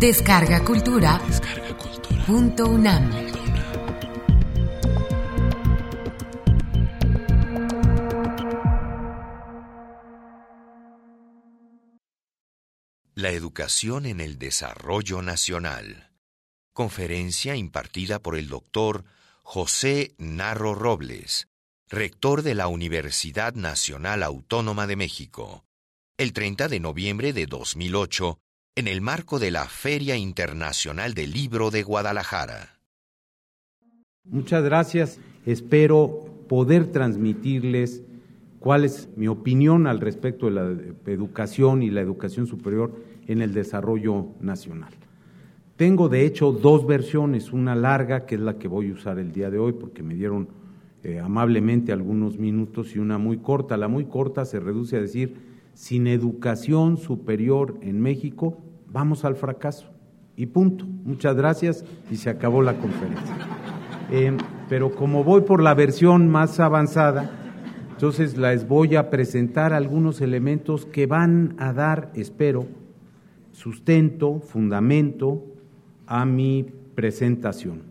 Descarga Cultura. Punto UNAM. La educación en el desarrollo nacional. Conferencia impartida por el doctor José Narro Robles, rector de la Universidad Nacional Autónoma de México, el 30 de noviembre de 2008, en el marco de la Feria Internacional del Libro de Guadalajara. Muchas gracias. Espero poder transmitirles cuál es mi opinión al respecto de la educación y la educación superior en el desarrollo nacional. Tengo de hecho dos versiones, una larga que es la que voy a usar el día de hoy porque me dieron eh, amablemente algunos minutos y una muy corta. La muy corta se reduce a decir, sin educación superior en México, vamos al fracaso. Y punto. Muchas gracias y se acabó la conferencia. Eh, pero como voy por la versión más avanzada, entonces les voy a presentar algunos elementos que van a dar, espero, sustento, fundamento a mi presentación.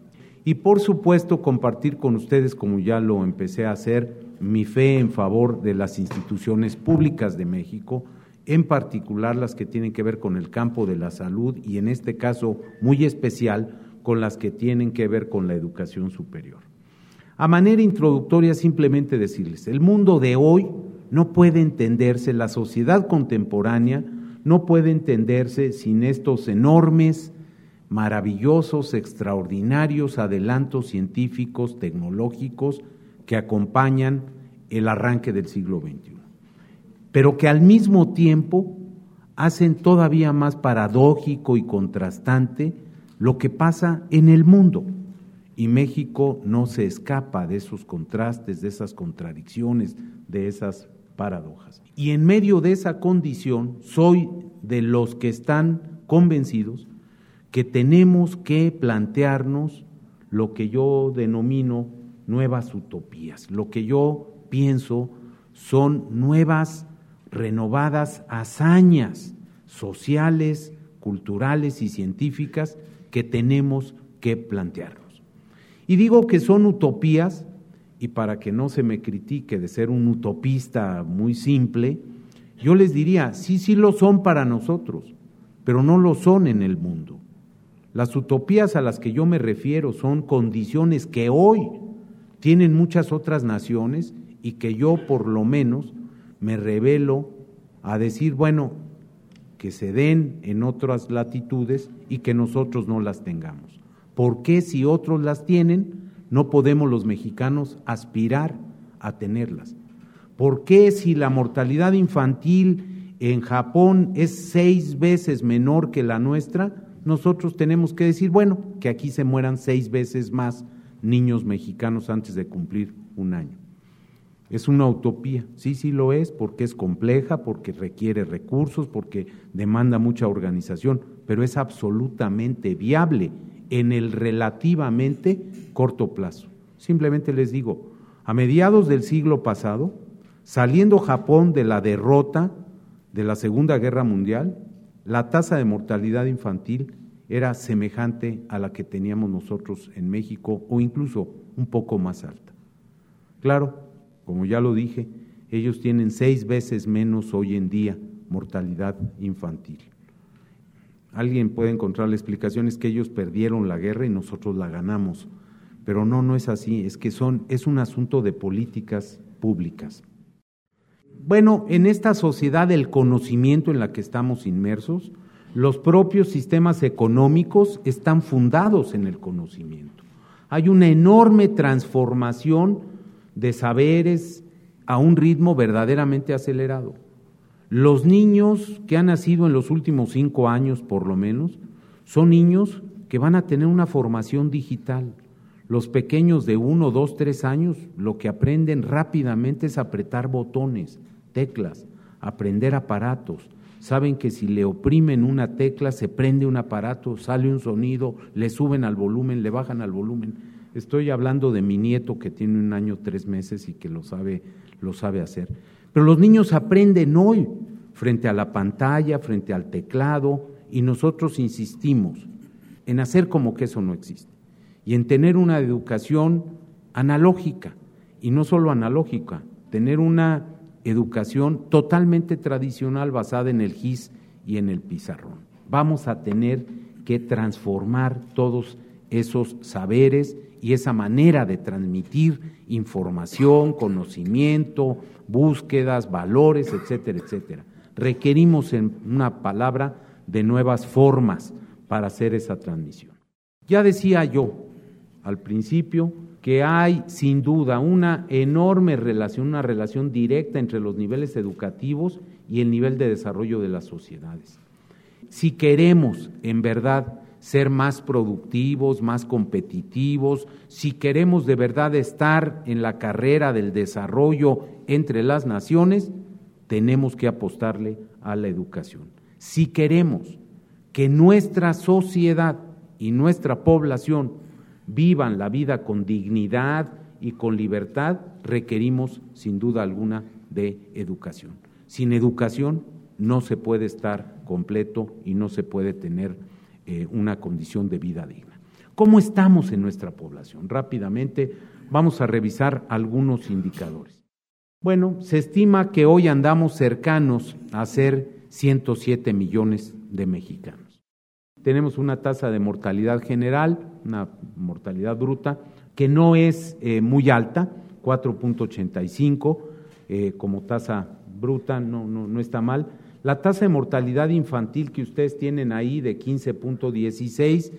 Y por supuesto compartir con ustedes, como ya lo empecé a hacer, mi fe en favor de las instituciones públicas de México, en particular las que tienen que ver con el campo de la salud y en este caso muy especial con las que tienen que ver con la educación superior. A manera introductoria, simplemente decirles, el mundo de hoy no puede entenderse, la sociedad contemporánea no puede entenderse sin estos enormes, maravillosos, extraordinarios adelantos científicos, tecnológicos que acompañan el arranque del siglo XXI, pero que al mismo tiempo hacen todavía más paradójico y contrastante lo que pasa en el mundo y México no se escapa de esos contrastes, de esas contradicciones, de esas paradojas. Y en medio de esa condición soy de los que están convencidos que tenemos que plantearnos lo que yo denomino nuevas utopías, lo que yo pienso son nuevas, renovadas hazañas sociales, culturales y científicas que tenemos que plantear. Y digo que son utopías, y para que no se me critique de ser un utopista muy simple, yo les diría, sí, sí lo son para nosotros, pero no lo son en el mundo. Las utopías a las que yo me refiero son condiciones que hoy tienen muchas otras naciones y que yo por lo menos me revelo a decir, bueno, que se den en otras latitudes y que nosotros no las tengamos. ¿Por qué si otros las tienen, no podemos los mexicanos aspirar a tenerlas? ¿Por qué si la mortalidad infantil en Japón es seis veces menor que la nuestra, nosotros tenemos que decir, bueno, que aquí se mueran seis veces más niños mexicanos antes de cumplir un año? Es una utopía, sí, sí lo es, porque es compleja, porque requiere recursos, porque demanda mucha organización, pero es absolutamente viable en el relativamente corto plazo. Simplemente les digo, a mediados del siglo pasado, saliendo Japón de la derrota de la Segunda Guerra Mundial, la tasa de mortalidad infantil era semejante a la que teníamos nosotros en México o incluso un poco más alta. Claro, como ya lo dije, ellos tienen seis veces menos hoy en día mortalidad infantil. Alguien puede encontrar la explicación es que ellos perdieron la guerra y nosotros la ganamos. Pero no, no es así, es que son, es un asunto de políticas públicas. Bueno, en esta sociedad del conocimiento en la que estamos inmersos, los propios sistemas económicos están fundados en el conocimiento. Hay una enorme transformación de saberes a un ritmo verdaderamente acelerado. Los niños que han nacido en los últimos cinco años, por lo menos, son niños que van a tener una formación digital. Los pequeños de uno, dos, tres años, lo que aprenden rápidamente es apretar botones, teclas, aprender aparatos. Saben que si le oprimen una tecla, se prende un aparato, sale un sonido, le suben al volumen, le bajan al volumen. Estoy hablando de mi nieto que tiene un año, tres meses y que lo sabe, lo sabe hacer. Pero los niños aprenden hoy frente a la pantalla, frente al teclado y nosotros insistimos en hacer como que eso no existe y en tener una educación analógica y no solo analógica, tener una educación totalmente tradicional basada en el GIS y en el pizarrón. Vamos a tener que transformar todos esos saberes y esa manera de transmitir información, conocimiento, búsquedas, valores, etcétera, etcétera. Requerimos, en una palabra, de nuevas formas para hacer esa transmisión. Ya decía yo al principio que hay sin duda una enorme relación, una relación directa entre los niveles educativos y el nivel de desarrollo de las sociedades. Si queremos en verdad ser más productivos, más competitivos, si queremos de verdad estar en la carrera del desarrollo entre las naciones, tenemos que apostarle a la educación. Si queremos que nuestra sociedad y nuestra población vivan la vida con dignidad y con libertad, requerimos sin duda alguna de educación. Sin educación no se puede estar completo y no se puede tener eh, una condición de vida digna. ¿Cómo estamos en nuestra población? Rápidamente vamos a revisar algunos indicadores. Bueno, se estima que hoy andamos cercanos a ser 107 millones de mexicanos. Tenemos una tasa de mortalidad general, una mortalidad bruta, que no es eh, muy alta, 4.85 eh, como tasa bruta, no, no, no está mal, la tasa de mortalidad infantil que ustedes tienen ahí de 15.16,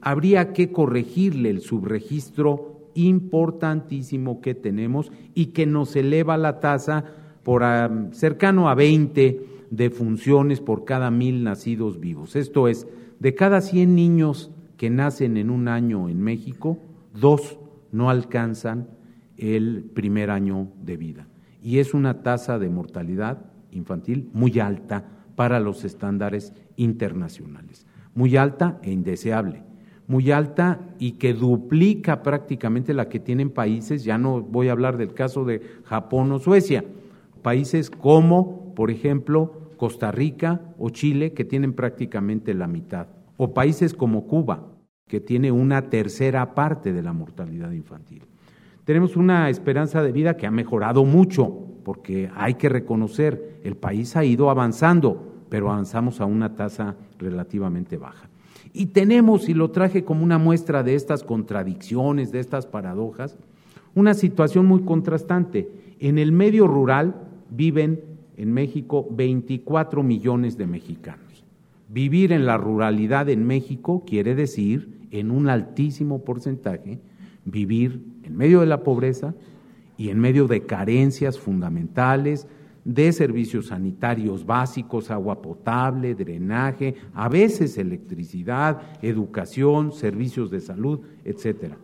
habría que corregirle el subregistro importantísimo que tenemos y que nos eleva la tasa por cercano a 20 defunciones por cada mil nacidos vivos. Esto es, de cada 100 niños que nacen en un año en México, dos no alcanzan el primer año de vida. Y es una tasa de mortalidad infantil muy alta para los estándares internacionales, muy alta e indeseable, muy alta y que duplica prácticamente la que tienen países, ya no voy a hablar del caso de Japón o Suecia, países como, por ejemplo, Costa Rica o Chile, que tienen prácticamente la mitad, o países como Cuba, que tiene una tercera parte de la mortalidad infantil. Tenemos una esperanza de vida que ha mejorado mucho, porque hay que reconocer, el país ha ido avanzando, pero avanzamos a una tasa relativamente baja. Y tenemos, y lo traje como una muestra de estas contradicciones, de estas paradojas, una situación muy contrastante. En el medio rural viven en México 24 millones de mexicanos. Vivir en la ruralidad en México quiere decir, en un altísimo porcentaje, vivir en medio de la pobreza, y en medio de carencias fundamentales de servicios sanitarios básicos, agua potable, drenaje, a veces electricidad, educación, servicios de salud, etcétera.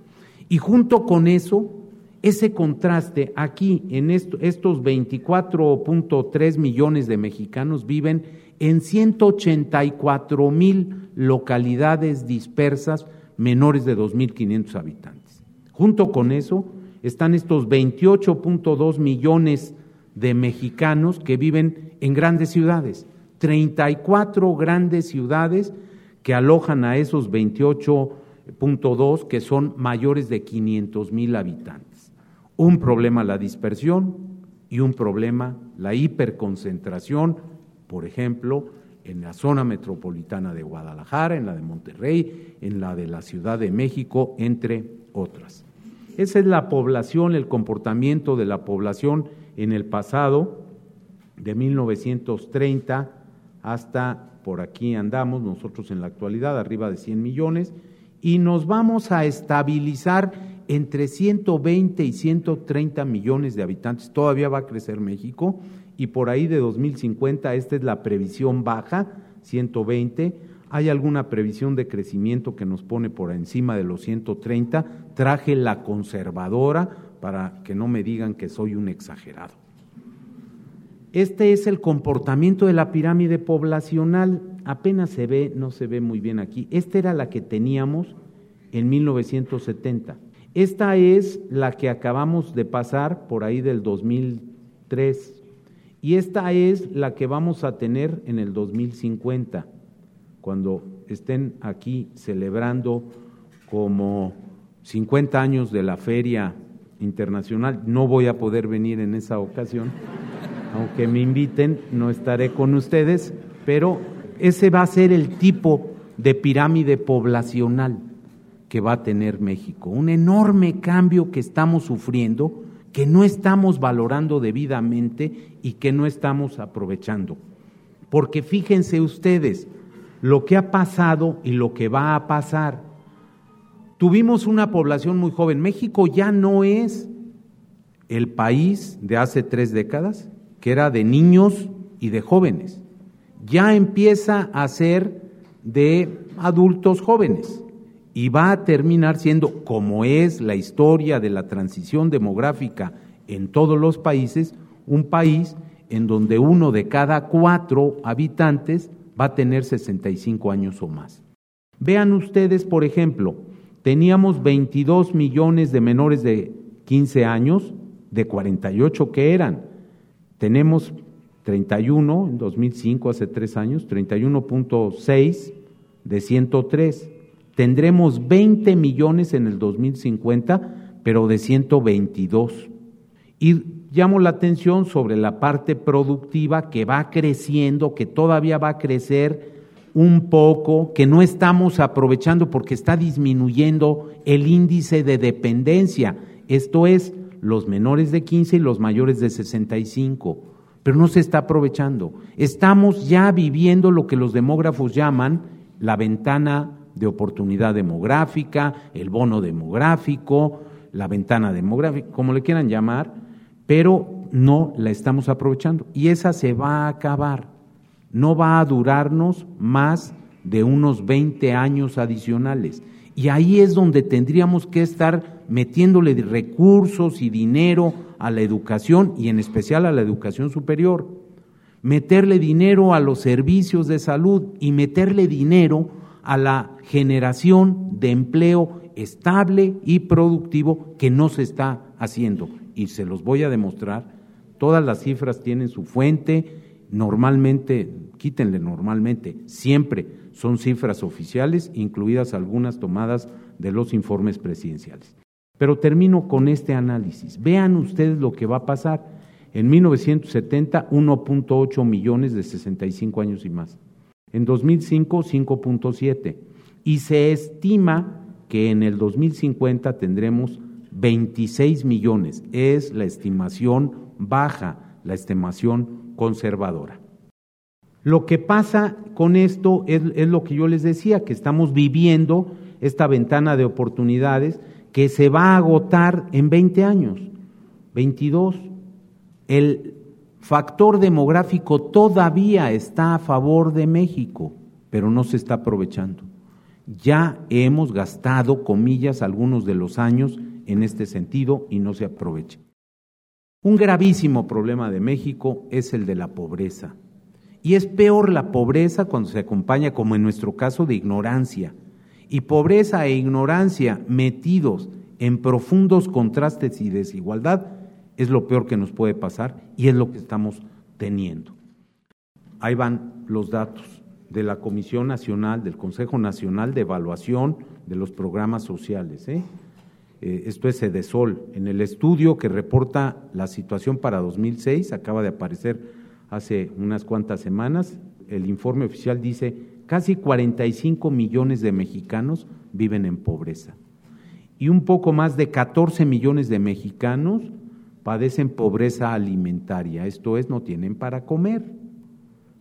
Y junto con eso, ese contraste aquí en estos 24.3 millones de mexicanos viven en 184 mil localidades dispersas menores de 2.500 habitantes. Junto con eso, están estos 28.2 millones de mexicanos que viven en grandes ciudades, 34 grandes ciudades que alojan a esos 28.2 que son mayores de 500 mil habitantes. Un problema la dispersión y un problema la hiperconcentración, por ejemplo, en la zona metropolitana de Guadalajara, en la de Monterrey, en la de la Ciudad de México, entre otras. Esa es la población, el comportamiento de la población en el pasado, de 1930 hasta por aquí andamos nosotros en la actualidad, arriba de 100 millones, y nos vamos a estabilizar entre 120 y 130 millones de habitantes. Todavía va a crecer México y por ahí de 2050, esta es la previsión baja, 120 hay alguna previsión de crecimiento que nos pone por encima de los 130. Traje la conservadora para que no me digan que soy un exagerado. Este es el comportamiento de la pirámide poblacional. Apenas se ve, no se ve muy bien aquí. Esta era la que teníamos en 1970. Esta es la que acabamos de pasar por ahí del 2003. Y esta es la que vamos a tener en el 2050 cuando estén aquí celebrando como 50 años de la Feria Internacional. No voy a poder venir en esa ocasión, aunque me inviten, no estaré con ustedes, pero ese va a ser el tipo de pirámide poblacional que va a tener México. Un enorme cambio que estamos sufriendo, que no estamos valorando debidamente y que no estamos aprovechando. Porque fíjense ustedes lo que ha pasado y lo que va a pasar. Tuvimos una población muy joven. México ya no es el país de hace tres décadas, que era de niños y de jóvenes. Ya empieza a ser de adultos jóvenes y va a terminar siendo, como es la historia de la transición demográfica en todos los países, un país en donde uno de cada cuatro habitantes va a tener 65 años o más. Vean ustedes, por ejemplo, teníamos 22 millones de menores de 15 años, de 48 que eran. Tenemos 31 en 2005, hace tres años, 31.6 de 103. Tendremos 20 millones en el 2050, pero de 122. Y llamo la atención sobre la parte productiva que va creciendo, que todavía va a crecer un poco, que no estamos aprovechando porque está disminuyendo el índice de dependencia, esto es, los menores de 15 y los mayores de 65, pero no se está aprovechando. Estamos ya viviendo lo que los demógrafos llaman la ventana de oportunidad demográfica, el bono demográfico, la ventana demográfica, como le quieran llamar, pero no la estamos aprovechando. Y esa se va a acabar. No va a durarnos más de unos 20 años adicionales. Y ahí es donde tendríamos que estar metiéndole recursos y dinero a la educación y en especial a la educación superior. Meterle dinero a los servicios de salud y meterle dinero a la generación de empleo estable y productivo que no se está haciendo y se los voy a demostrar, todas las cifras tienen su fuente, normalmente, quítenle normalmente, siempre son cifras oficiales, incluidas algunas tomadas de los informes presidenciales. Pero termino con este análisis. Vean ustedes lo que va a pasar. En 1970, 1.8 millones de 65 años y más. En 2005, 5.7. Y se estima que en el 2050 tendremos 26 millones. Es la estimación baja, la estimación conservadora. Lo que pasa con esto es, lo que yo les decía, que estamos viviendo esta ventana de oportunidades que se va a agotar en 20 años, 22. El factor demográfico todavía está a favor de México, pero no se está aprovechando. Ya hemos gastado, comillas, algunos de los años en este sentido y no se aprovecha. Un gravísimo problema de México es el de la pobreza. Y es peor la pobreza cuando se acompaña, como en nuestro caso, de ignorancia. Y pobreza e ignorancia metidos en profundos contrastes y desigualdad es lo peor que nos puede pasar y es lo que estamos teniendo. Ahí van los datos de la Comisión Nacional, del Consejo Nacional de Evaluación de los Programas Sociales. ¿eh? Eh, esto es Edesol, en el estudio que reporta la situación para 2006, acaba de aparecer hace unas cuantas semanas, el informe oficial dice casi 45 millones de mexicanos viven en pobreza y un poco más de 14 millones de mexicanos padecen pobreza alimentaria, esto es, no tienen para comer,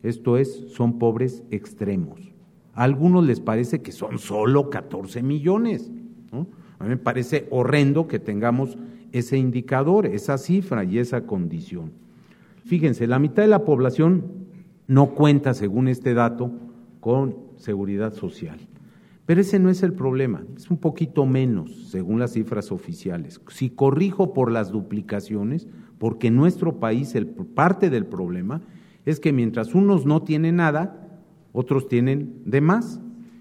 esto es, son pobres extremos. A algunos les parece que son solo 14 millones, ¿no? A mí me parece horrendo que tengamos ese indicador, esa cifra y esa condición. Fíjense, la mitad de la población no cuenta, según este dato, con seguridad social. Pero ese no es el problema, es un poquito menos, según las cifras oficiales. Si corrijo por las duplicaciones, porque en nuestro país el, parte del problema es que mientras unos no tienen nada, otros tienen de más.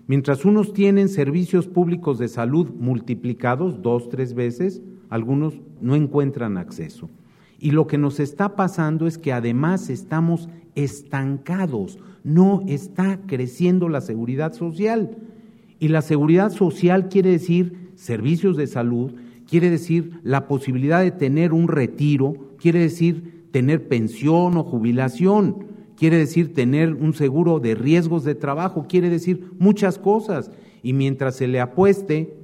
Mientras unos tienen servicios públicos de salud multiplicados dos, tres veces, algunos no encuentran acceso. Y lo que nos está pasando es que además estamos estancados, no está creciendo la seguridad social. Y la seguridad social quiere decir servicios de salud, quiere decir la posibilidad de tener un retiro, quiere decir tener pensión o jubilación, quiere decir tener un seguro de riesgos de trabajo, quiere decir muchas cosas. Y mientras se le apueste,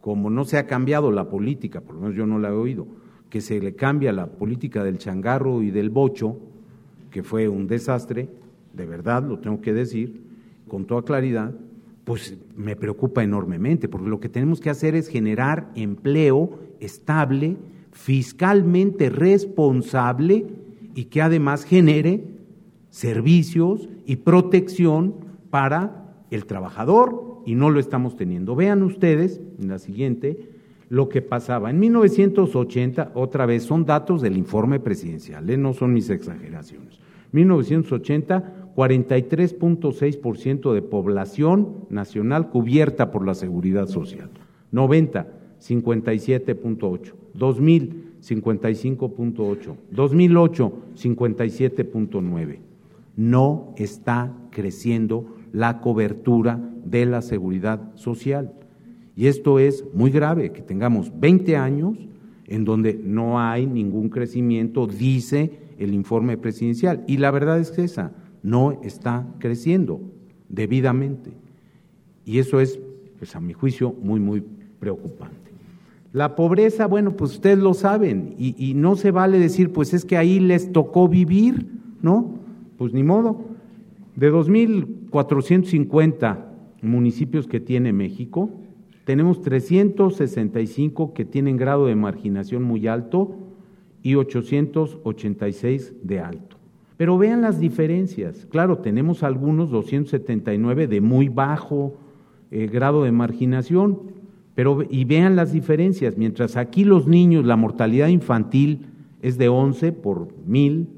como no se ha cambiado la política, por lo menos yo no la he oído, que se le cambia la política del changarro y del bocho, que fue un desastre, de verdad lo tengo que decir, con toda claridad, pues me preocupa enormemente, porque lo que tenemos que hacer es generar empleo estable, fiscalmente responsable y que además genere servicios y protección para el trabajador y no lo estamos teniendo. Vean ustedes en la siguiente lo que pasaba. En 1980, otra vez, son datos del informe presidencial, ¿eh? no son mis exageraciones. 1980, 43.6% de población nacional cubierta por la seguridad social. 90, 57.8. 2000, 55.8. 2008, 57.9. No está creciendo la cobertura de la seguridad social. Y esto es muy grave, que tengamos 20 años en donde no hay ningún crecimiento, dice el informe presidencial. Y la verdad es que esa no está creciendo debidamente. Y eso es, pues a mi juicio, muy, muy preocupante. La pobreza, bueno, pues ustedes lo saben, y, y no se vale decir, pues es que ahí les tocó vivir, ¿no? Pues ni modo. De 2.450 municipios que tiene México, tenemos 365 que tienen grado de marginación muy alto y 886 de alto. Pero vean las diferencias. Claro, tenemos algunos 279 de muy bajo eh, grado de marginación, pero y vean las diferencias. Mientras aquí los niños, la mortalidad infantil es de 11 por mil,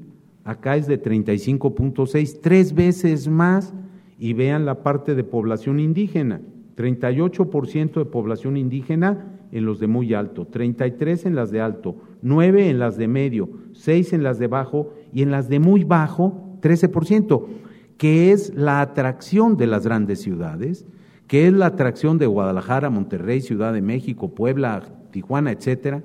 acá es de 35.6, tres veces más. Y vean la parte de población indígena. 38% de población indígena en los de muy alto, 33 en las de alto, 9 en las de medio, 6 en las de bajo y en las de muy bajo 13%, que es la atracción de las grandes ciudades, que es la atracción de Guadalajara, Monterrey, Ciudad de México, Puebla, Tijuana, etcétera,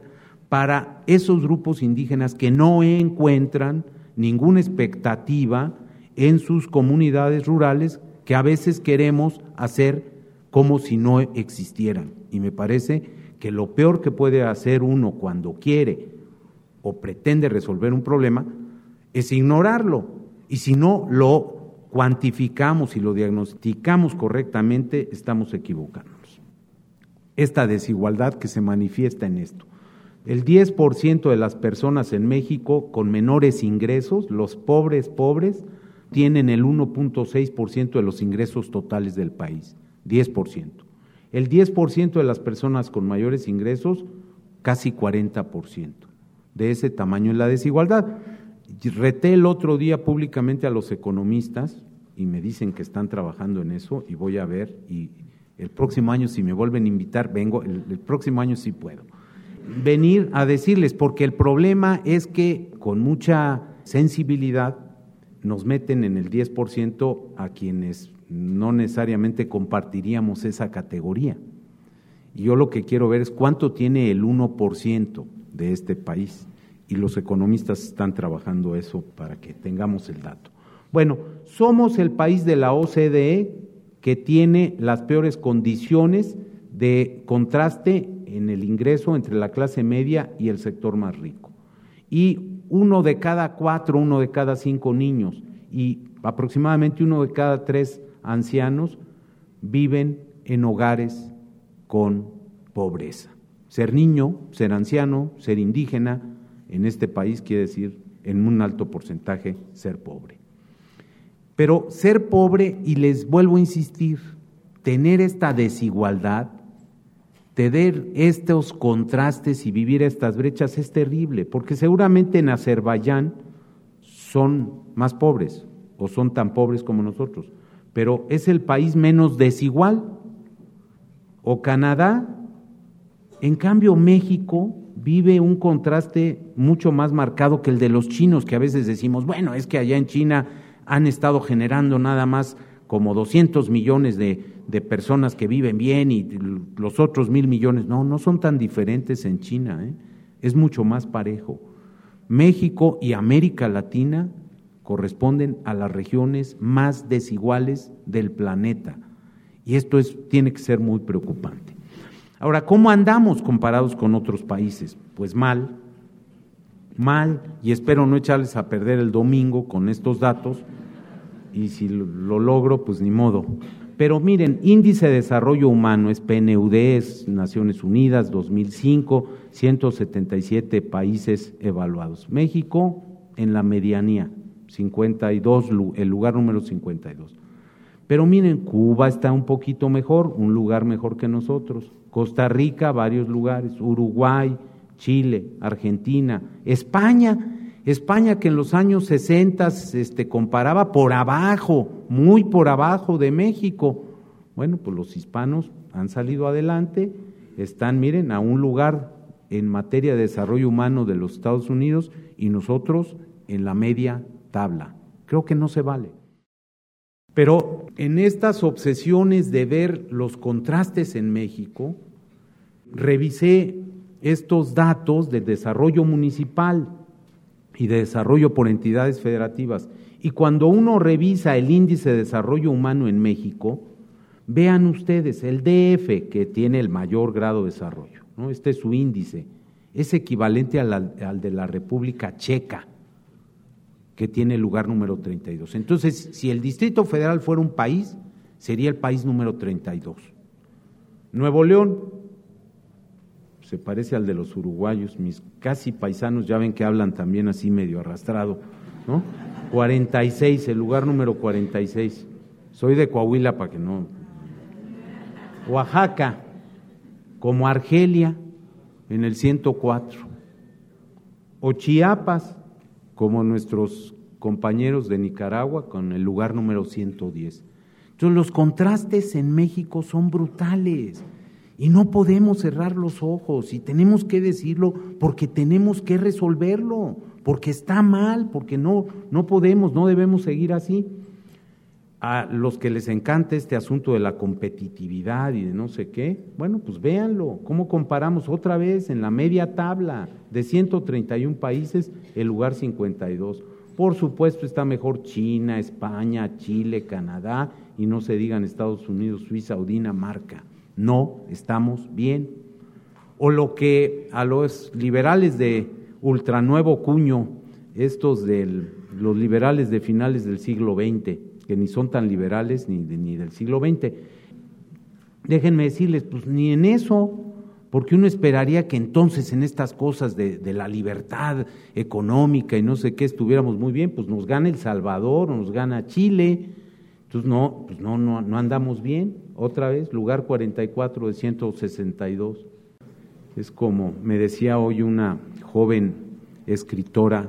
para esos grupos indígenas que no encuentran ninguna expectativa en sus comunidades rurales que a veces queremos hacer como si no existieran. Y me parece que lo peor que puede hacer uno cuando quiere o pretende resolver un problema es ignorarlo. Y si no lo cuantificamos y lo diagnosticamos correctamente, estamos equivocándonos. Esta desigualdad que se manifiesta en esto. El 10% de las personas en México con menores ingresos, los pobres pobres, tienen el 1.6% de los ingresos totales del país. 10%. El 10% de las personas con mayores ingresos, casi 40%. De ese tamaño es la desigualdad. Reté el otro día públicamente a los economistas y me dicen que están trabajando en eso y voy a ver y el próximo año si me vuelven a invitar, vengo, el, el próximo año sí puedo. Venir a decirles, porque el problema es que con mucha sensibilidad nos meten en el 10% a quienes no necesariamente compartiríamos esa categoría. Y yo lo que quiero ver es cuánto tiene el 1% de este país. Y los economistas están trabajando eso para que tengamos el dato. Bueno, somos el país de la OCDE que tiene las peores condiciones de contraste en el ingreso entre la clase media y el sector más rico. Y uno de cada cuatro, uno de cada cinco niños y aproximadamente uno de cada tres ancianos viven en hogares con pobreza. Ser niño, ser anciano, ser indígena, en este país quiere decir en un alto porcentaje ser pobre. Pero ser pobre, y les vuelvo a insistir, tener esta desigualdad, tener estos contrastes y vivir estas brechas es terrible, porque seguramente en Azerbaiyán son más pobres o son tan pobres como nosotros pero es el país menos desigual. O Canadá, en cambio México vive un contraste mucho más marcado que el de los chinos, que a veces decimos, bueno, es que allá en China han estado generando nada más como 200 millones de, de personas que viven bien y los otros mil millones. No, no son tan diferentes en China, ¿eh? es mucho más parejo. México y América Latina corresponden a las regiones más desiguales del planeta. Y esto es, tiene que ser muy preocupante. Ahora, ¿cómo andamos comparados con otros países? Pues mal, mal, y espero no echarles a perder el domingo con estos datos, y si lo logro, pues ni modo. Pero miren, Índice de Desarrollo Humano es PNUD, es Naciones Unidas, 2005, 177 países evaluados. México en la medianía, 52, el lugar número 52. Pero miren, Cuba está un poquito mejor, un lugar mejor que nosotros. Costa Rica, varios lugares. Uruguay, Chile, Argentina, España. España que en los años 60 este, comparaba por abajo, muy por abajo de México. Bueno, pues los hispanos han salido adelante, están, miren, a un lugar en materia de desarrollo humano de los Estados Unidos y nosotros en la media tabla. Creo que no se vale. Pero en estas obsesiones de ver los contrastes en México, revisé estos datos de desarrollo municipal y de desarrollo por entidades federativas. Y cuando uno revisa el índice de desarrollo humano en México, vean ustedes, el DF, que tiene el mayor grado de desarrollo, ¿no? este es su índice, es equivalente al, al de la República Checa que tiene lugar número 32. Entonces, si el Distrito Federal fuera un país, sería el país número 32. Nuevo León se parece al de los uruguayos, mis casi paisanos ya ven que hablan también así medio arrastrado, ¿no? 46, el lugar número 46. Soy de Coahuila para que no. Oaxaca, como Argelia, en el 104. O Chiapas, como nuestros compañeros de Nicaragua con el lugar número 110. Entonces los contrastes en México son brutales y no podemos cerrar los ojos y tenemos que decirlo porque tenemos que resolverlo, porque está mal, porque no, no podemos, no debemos seguir así a los que les encanta este asunto de la competitividad y de no sé qué, bueno, pues véanlo, cómo comparamos otra vez en la media tabla de 131 países, el lugar 52. Por supuesto está mejor China, España, Chile, Canadá y no se digan Estados Unidos, Suiza o Dinamarca. No, estamos bien. O lo que a los liberales de ultranuevo cuño, estos de los liberales de finales del siglo XX, que ni son tan liberales ni, ni del siglo XX. Déjenme decirles, pues ni en eso, porque uno esperaría que entonces en estas cosas de, de, la libertad económica y no sé qué estuviéramos muy bien, pues nos gana El Salvador, nos gana Chile, entonces no, pues no, no, no andamos bien, otra vez, lugar 44 de 162. Es como me decía hoy una joven escritora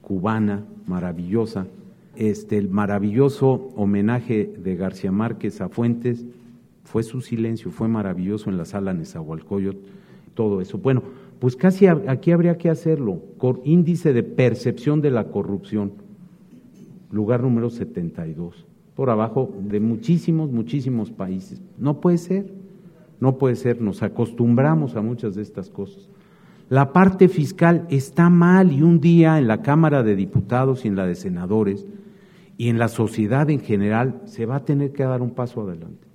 cubana maravillosa, este, el maravilloso homenaje de García Márquez a Fuentes fue su silencio, fue maravilloso en la sala Nezahualcóyotl, todo eso. Bueno, pues casi aquí habría que hacerlo, índice de percepción de la corrupción, lugar número 72, por abajo de muchísimos, muchísimos países. No puede ser, no puede ser, nos acostumbramos a muchas de estas cosas. La parte fiscal está mal y un día en la Cámara de Diputados y en la de Senadores y en la sociedad en general se va a tener que dar un paso adelante.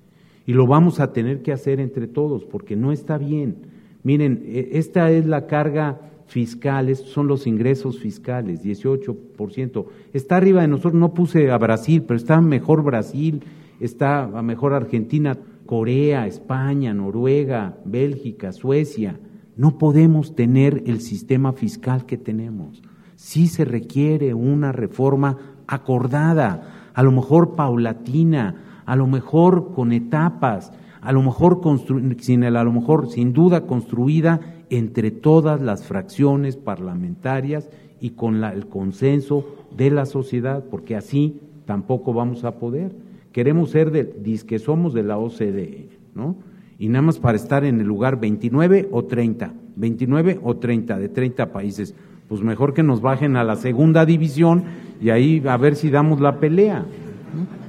Y lo vamos a tener que hacer entre todos porque no está bien. Miren, e, esta es la carga fiscal, estos son los ingresos fiscales, 18%. Está arriba de nosotros, no puse a Brasil, pero está mejor Brasil, está mejor Argentina, Corea, España, Noruega, Bélgica, Suecia. No podemos tener el sistema fiscal que tenemos. Sí se requiere una reforma acordada, a lo mejor paulatina, a lo mejor con etapas, a lo mejor sin a lo mejor sin duda construida entre todas las fracciones parlamentarias y con el consenso de la sociedad, porque así tampoco vamos a poder. Queremos ser de, que somos de la OCDE, ¿no? Y nada más para estar en el lugar 29 o 30 29 o 30, de 30 países. Pues mejor que nos bajen a la segunda división y ahí a ver si damos la pelea. ¿no?